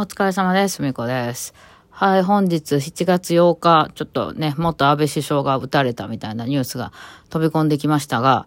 お疲れ様です。みこです。はい、本日7月8日、ちょっとね、元安倍首相が撃たれたみたいなニュースが飛び込んできましたが、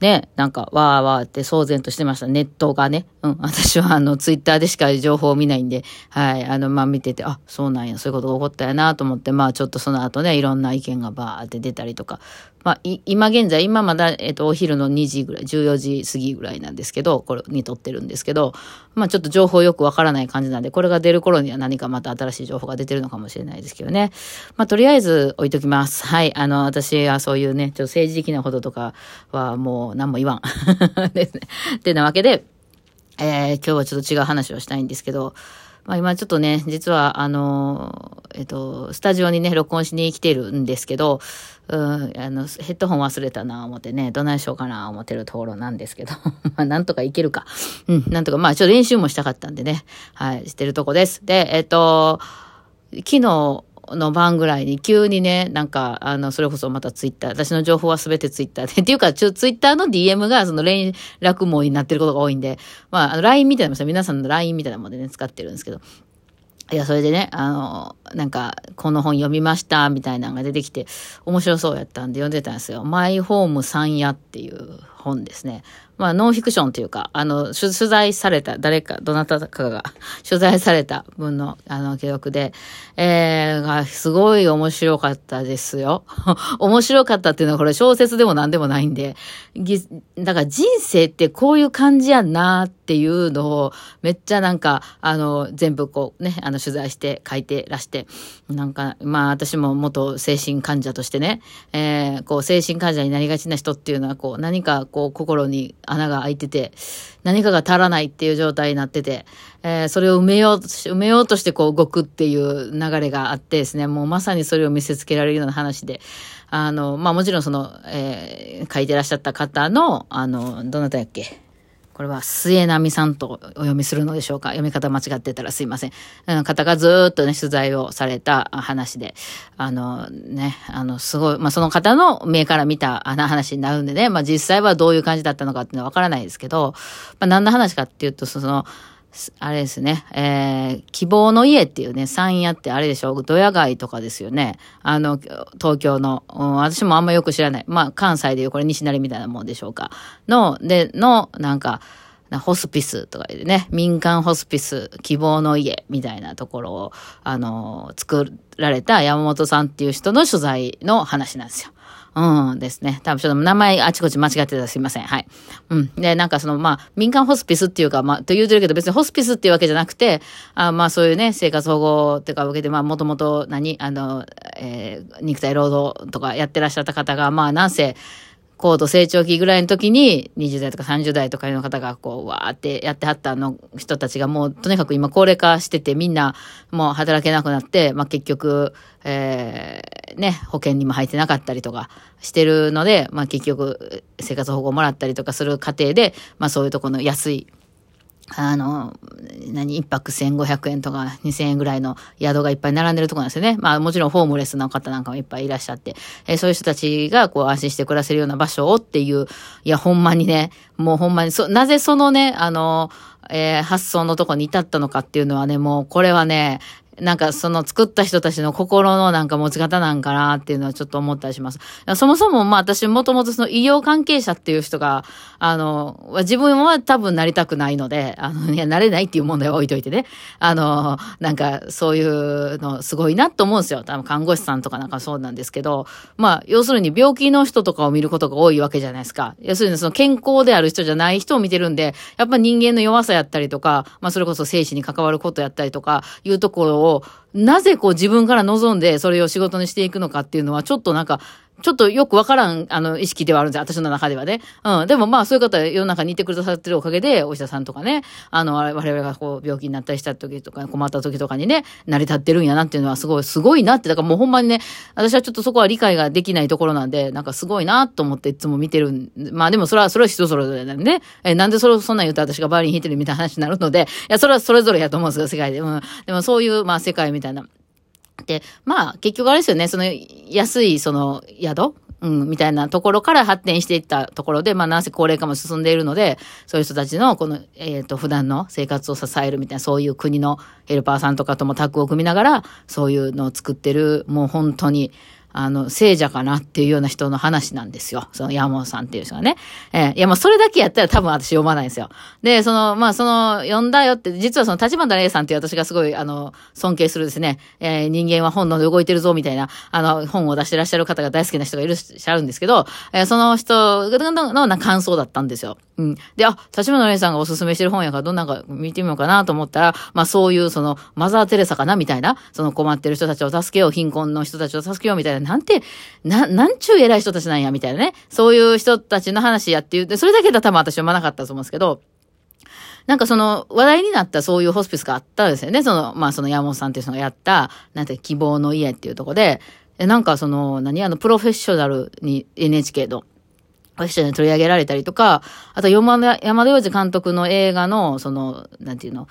ね、なんか、わーわーって騒然としてました。ネットがね。うん。私は、あの、ツイッターでしか情報を見ないんで、はい。あの、まあ、見てて、あ、そうなんや、そういうことが起こったやなと思って、まあ、ちょっとその後ね、いろんな意見がバーって出たりとか。まあ、今現在、今まだ、えっと、お昼の2時ぐらい、14時過ぎぐらいなんですけど、これに撮ってるんですけど、まあ、ちょっと情報よくわからない感じなんで、これが出る頃には何かまた新しい情報が出てるのかもしれないですけどね。まあ、とりあえず置いときます。はい。あの、私はそういうね、ちょっと政治的なこととかはもう何も言わん。ですね。ってなわけで、えー今日はちょっと違う話をしたいんですけど、まあ今ちょっとね、実はあの、えっと、スタジオにね、録音しに来てるんですけど、うん、あの、ヘッドホン忘れたな思ってね、どないしようかな思ってるところなんですけど、まあなんとかいけるか。うん、なんとか、まあちょっと練習もしたかったんでね、はい、してるとこです。で、えっと、昨日の晩ぐらいに急にね、なんか、あの、それこそまたツイッター、私の情報はすべてツイッターで、っていうか、ちょ、ツイッターの DM がその連絡網になってることが多いんで、まあ、あの LINE みたいなもんです皆さんの LINE みたいなもんでね、使ってるんですけど、いや、それでね、あの、なんか、この本読みました、みたいなのが出てきて、面白そうやったんで読んでたんですよ。マイホーム三夜っていう本ですね。まあ、ノンフィクションというか、あの、取材された、誰か、どなたかが 取材された文の、あの、記録で、えー、が、すごい面白かったですよ。面白かったっていうのは、これ小説でも何でもないんで、ぎだから人生ってこういう感じやんなっていうのを、めっちゃなんか、あの、全部こうね、あの、取材して書いてらして、なんか、まあ、私も元精神患者としてね、えー、こう、精神患者になりがちな人っていうのは、こう、何かこう、心に穴が開いてて、何かが足らないっていう状態になってて、えーそれを埋めようとし、埋めようとしてこう動くっていう流れがあってですね、もうまさにそれを見せつけられるような話で、あの、まあもちろんその、えー書いてらっしゃった方の、あの、どなたやっけ？これは末波さんとお読みするのでしょうか？読み方間違ってたらすいません。うん方がずっとね、取材をされた話で、あのね、あの、すごい、まあ、その方の目から見たあの話になるんでね、まあ、実際はどういう感じだったのかっていうのはわからないですけど、まあ、何の話かっていうと、その、あれですね、えー、希望の家っていうね、山屋ってあれでしょ？う、ドヤ街とかですよね。あの、東京の、うん私もあんまよく知らない。まあ、関西でいうこれ西成みたいなもんでしょうか。の、で、の、なんか、ホスピスとかでね、民間ホスピス、希望の家みたいなところを、あの、作られた山本さんっていう人の取材の話なんですよ。うんですね。多分ちょっと名前あちこち間違ってたらすいません。はい。うん。で、なんかその、まあ、民間ホスピスっていうか、まあ、と言うてるけど別にホスピスっていうわけじゃなくて、あまあそういうね、生活保護っていうか受けて、まあもともと何、あの、えー肉体労働とかやってらっしゃった方が、まあなんせ、高度成長期ぐらいの時に、20代とか30代とかの方が、こう、わーってやってはったの人たちが、もう、とにかく今、高齢化してて、みんな、もう働けなくなって、まあ、結局、えー、ね、保険にも入ってなかったりとかしてるので、まあ、結局、生活保護をもらったりとかする過程で、まあ、そういうところの安い、あの、何、一泊1500円とか2000円ぐらいの宿がいっぱい並んでるとこなんですよね。まあもちろんホームレスの方なんかもいっぱいいらっしゃって、えーそういう人たちがこう安心して暮らせるような場所をっていう、いやほんまにね、もうほんまに、そ、なぜそのね、あの、えー発想のとこに至ったのかっていうのはね、もうこれはね、なんかその作った人たちの心のなんか持ち方なんかなっていうのはちょっと思ったりします。そもそもまあ私もともとその医療関係者っていう人が、あの、自分は多分なりたくないので、あの、いや、なれないっていう問題は置いといてね。あの、なんかそういうのすごいなと思うんですよ。多分看護師さんとかなんかそうなんですけど、まあ要するに病気の人とかを見ることが多いわけじゃないですか。要するにその健康である人じゃない人を見てるんで、やっぱ人間の弱さやったりとか、まあそれこそ生死に関わることやったりとか、いうところを、なぜこう自分から望んでそれを仕事にしていくのかっていうのは、ちょっとなんか、ちょっとよくわからん、あの、意識ではあるんですよ。私の中ではね。うん。でもまあ、そういう方、世の中にいてくださってるおかげで、お医者さんとかね、あの、我々がこう、病気になったりした時とか、困った時とかにね、成り立ってるんやなっていうのはすごい、すごいなって、だからもうほんまにね、私はちょっとそこは理解ができないところなんで、なんかすごいなと思っていつも見てる。まあでもそれは、それは人それぞれなんでね。え、なんでそれ、そんなん言うと私がバイオリン弾いてるみたいな話になるので、いや、それはそれぞれやと思うんですよ、世界で。うん。でもそういう、まあ世界みたいな。で、まあ、結局あれですよね、その、安い、その、宿？うん、みたいなところから発展していったところで、まあ、なんせ高齢化も進んでいるので、そういう人たちの、この、えっ、ー、と、普段の生活を支えるみたいな、そういう国のヘルパーさんとかともタッグを組みながら、そういうのを作ってる、もう本当に、あの、聖者かなっていうような人の話なんですよ。その山本さんっていう人がね。えー、いや、もうそれだけやったら多分私読まないんですよ。で、その、まあ、その、読んだよって、実はその立花玲さんっていう私がすごい、あの、尊敬するですね、えー、人間は本能で動いてるぞみたいな、あの、本を出してらっしゃる方が大好きな人がいらっしゃるんですけど、えー、その人のな感想だったんですよ。うん。で、あ、立花玲さんがおすすめしてる本やからどんなんか見てみようかなと思ったら、まあそういうその、マザー・テレサかなみたいな、その困ってる人たちを助けよう、貧困の人たちを助けようみたいな、なんて、な、なんちゅう偉い人たちなんや、みたいなね。そういう人たちの話やって言って、それだけだ多分私読まなかったと思うんですけど、なんかその話題になったそういうホスピスがあったんですよね。その、まあその山本さんっていう人がやった、なんて希望の家っていうとこで、なんかその、何？あの、プロフェッショナルに NHK の、プロフェッショナルに取り上げられたりとか、あと山田、山田洋次監督の映画の、その、なんていうの、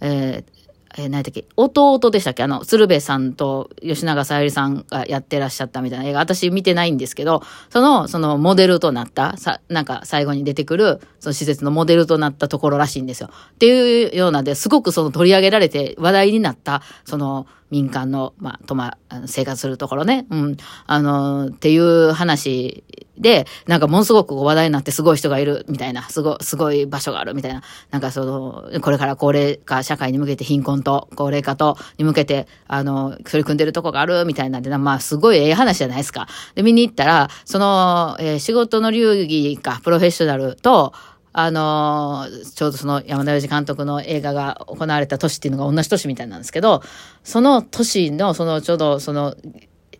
えー、えー、何だっけ、弟でしたっけ？あの、鶴瓶さんと吉永小百合さんがやってらっしゃったみたいな映画、私見てないんですけど、その、そのモデルとなった、さ、なんか最後に出てくる、その施設のモデルとなったところらしいんですよ。っていうようなで、すごくその取り上げられて話題になった、その、民間の、まあ、とま、生活するところね、うん、あの、っていう話で、なんかものすごく話題になってすごい人がいるみたいな、すご、すごい場所があるみたいな、なんかその、これから高齢化社会に向けて貧困と高齢化とに向けて、あの、取り組んでるとこがあるみたいなんで、まあすごいええ話じゃないですか。で、見に行ったら、その、えー、仕事の流儀か、プロフェッショナルと、あのー、ちょうどその山田洋次監督の映画が行われた年っていうのが同じ年みたいなんですけど、その年の、そのちょうどその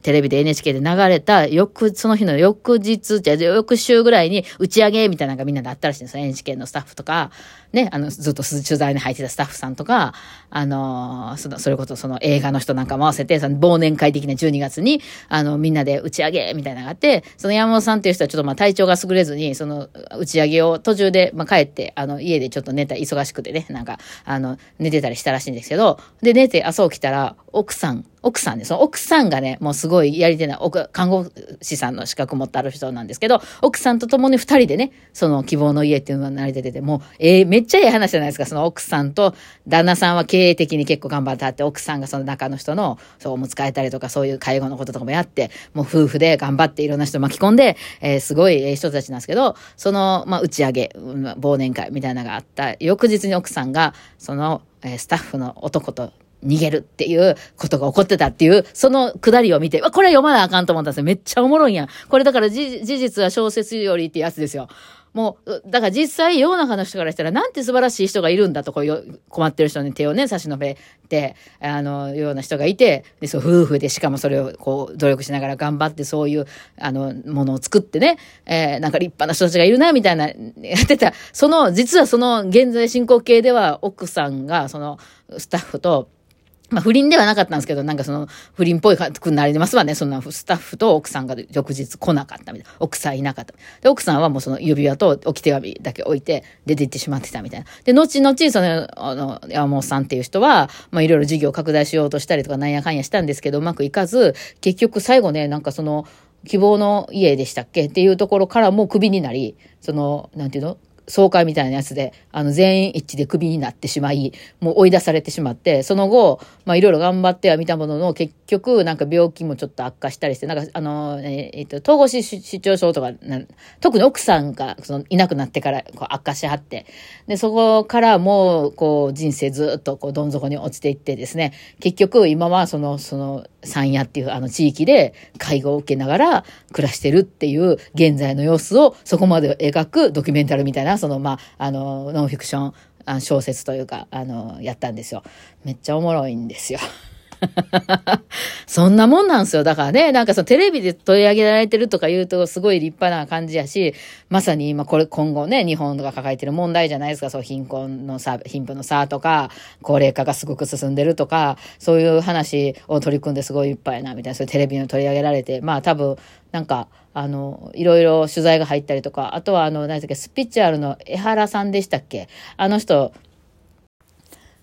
テレビで NHK で流れた翌、その日の翌日、じゃ翌週ぐらいに打ち上げみたいなのがみんなであったらしいんですよ。NHK のスタッフとか、ね、あの、ずっと取材に入ってたスタッフさんとか、あの、その、それこそその映画の人なんかも合わせて、その忘年会的な12月に、あの、みんなで打ち上げみたいなのがあって、その山本さんっていう人はちょっとまあ体調が優れずに、その打ち上げを途中で、まあ帰って、あの、家でちょっと寝た、忙しくてね、なんか、あの、寝てたりしたらしいんですけど、で、寝て朝起きたら、奥さん、奥さんで、その奥さんがね、もうすごいやり手な、看護師さんの資格持ってある人なんですけど、奥さんと共に二人でね、その希望の家っていうのが成り立てて、もう、えー、めっちゃええ話じゃないですか。その奥さんと旦那さんは経営的に結構頑張ってあって、奥さんがその中の人の、そう、おむつ替えたりとか、そういう介護のこととかもやって、もう夫婦で頑張っていろんな人巻き込んで、えー、すごいええ人たちなんですけど、その、まあ、打ち上げ、忘年会みたいなのがあった、翌日に奥さんが、その、えー、スタッフの男と逃げるっていうことが起こってたっていう、そのくだりを見て、これ読まなあかんと思ったんですよ。めっちゃおもろいやん。これだから事実は小説よりってやつですよ。もう、だから実際世の中の人からしたらなんて素晴らしい人がいるんだとこう困ってる人に手をね、差し伸べて、あの、ような人がいて、で、そう、夫婦でしかもそれをこう努力しながら頑張ってそういう、あの、ものを作ってね、えー、なんか立派な人たちがいるな、みたいな、やってた。その、実はその現在進行形では奥さんが、その、スタッフと、まあ、不倫ではなかったんですけど、なんかその、不倫っぽいくなりますわね。そんなスタッフと奥さんが翌日来なかったみたいな。奥さんいなかった。で、奥さんはもうその指輪と置き手紙だけ置いて出て行ってしまってたみたいな。で、後々、その、あの、山本さんっていう人は、まあ、いろいろ事業拡大しようとしたりとか、なんやかんやしたんですけど、うまくいかず、結局最後ね、なんかその、希望の家でしたっけ？っていうところからもうクビになり、その、なんていうの？総会みたいなやつで、あの、全員一致でクビになってしまい、もう追い出されてしまって、その後、まあ、いろいろ頑張ってはみたものの、結局、なんか病気もちょっと悪化したりして、なんか、あの、えっ、と、統合失調症とか特に奥さんが、その、いなくなってから、こう、悪化しはって、で、そこからもう、こう、人生ずっと、こう、どん底に落ちていってですね、結局、今は、その、その、山谷っていうあの地域で介護を受けながら暮らしてるっていう現在の様子をそこまで描くドキュメンタルみたいなその、まあ、あの、ノンフィクション小説というか、あの、やったんですよ。めっちゃおもろいんですよ。そんなもんなんですよ。だからね、なんかそのテレビで取り上げられてるとか言うとすごい立派な感じやし、まさに今これ今後ね、日本が抱えてる問題じゃないですか。そう貧困の差、貧富の差とか、高齢化がすごく進んでるとか、そういう話を取り組んですごいいっぱいな、みたいな、そういうテレビに取り上げられて、まあ多分、なんか、あの、いろいろ取材が入ったりとか、あとはあの、何だっけ、スピッチュアルの江原さんでしたっけ？あの人、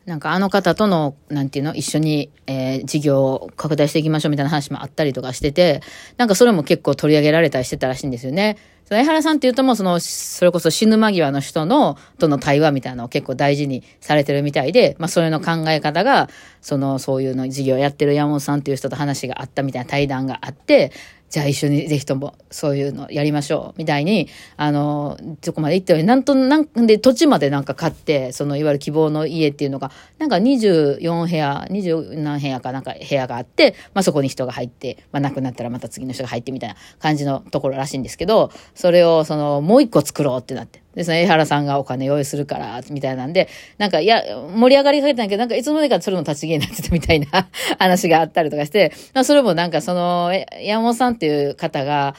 なんかあの方との、なんていうの、一緒に、えー、事業を拡大していきましょうみたいな話もあったりとかしてて、なんかそれも結構取り上げられたりしてたらしいんですよね。その江原さんっていうともその、それこそ死ぬ間際の人の、との対話みたいなのを結構大事にされてるみたいで、まあそういうの考え方が、その、そういうの事業やってる山本さんっていう人と話があったみたいな対談があって、じゃあ一緒にぜひともそういうのやりましょう、みたいに、あの、そこまで行ったように、なんと、なんで土地までなんか買って、そのいわゆる希望の家っていうのが、なんか24部屋、20何部屋かなんか部屋があって、まあそこに人が入って、まあ亡くなったらまた次の人が入ってみたいな感じのところらしいんですけど、それをそのもう一個作ろうってなって。で、その江原さんがお金用意するから、みたいなんで、なんか、いや、盛り上がりかけたんだけど、なんかいつの間にかそれの立ち消えになってたみたいな 話があったりとかして、まあ、それもなんかその、山本さんっていう方が、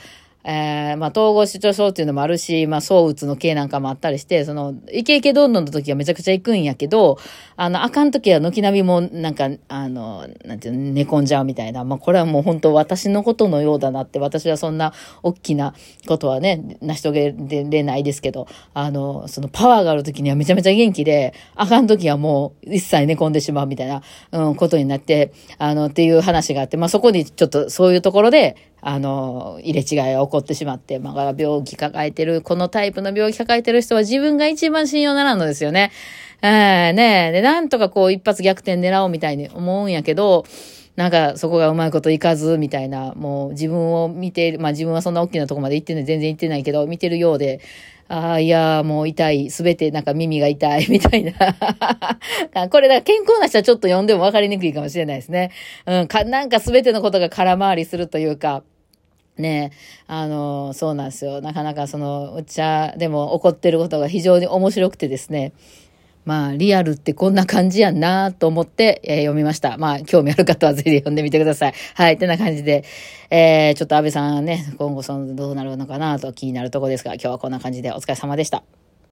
えー、まあ、統合失調症っていうのもあるし、まあ、躁うつの系なんかもあったりして、その、イケイケどんどんの時はめちゃくちゃ行くんやけど、あの、あかん時は軒並みも、なんか、あの、なんていうの、寝込んじゃうみたいな。まあ、これはもう本当私のことのようだなって、私はそんな大きなことはね、成し遂げれないですけど、あの、そのパワーがある時にはめちゃめちゃ元気で、あかん時はもう一切寝込んでしまうみたいな、うん、ことになって、あの、っていう話があって、まあ、そこにちょっとそういうところで、あの、入れ違いが起こってしまって、まあ、病気抱えてる、このタイプの病気抱えてる人は自分が一番信用ならんのですよね。えー、ねえで、なんとかこう一発逆転狙おうみたいに思うんやけど、なんかそこがうまいこといかず、みたいな、もう自分を見てる、まあ自分はそんな大きなとこまで行ってない、全然行ってないけど、見てるようで、ああ、いや、もう痛い。すべてなんか耳が痛い、みたいな。これだ、健康な人はちょっと読んでも分かりにくいかもしれないですね。うん、か、なんかすべてのことが空回りするというか、ねあの、そうなんですよ。なかなかその、お茶でも起こってることが非常に面白くてですね。まあ、リアルってこんな感じやんなと思って、えー、読みました。まあ、興味ある方はぜひ読んでみてください。はい、ってな感じで、えー、ちょっと安倍さんね、今後その、どうなるのかなと気になるとこですが、今日はこんな感じでお疲れ様でした。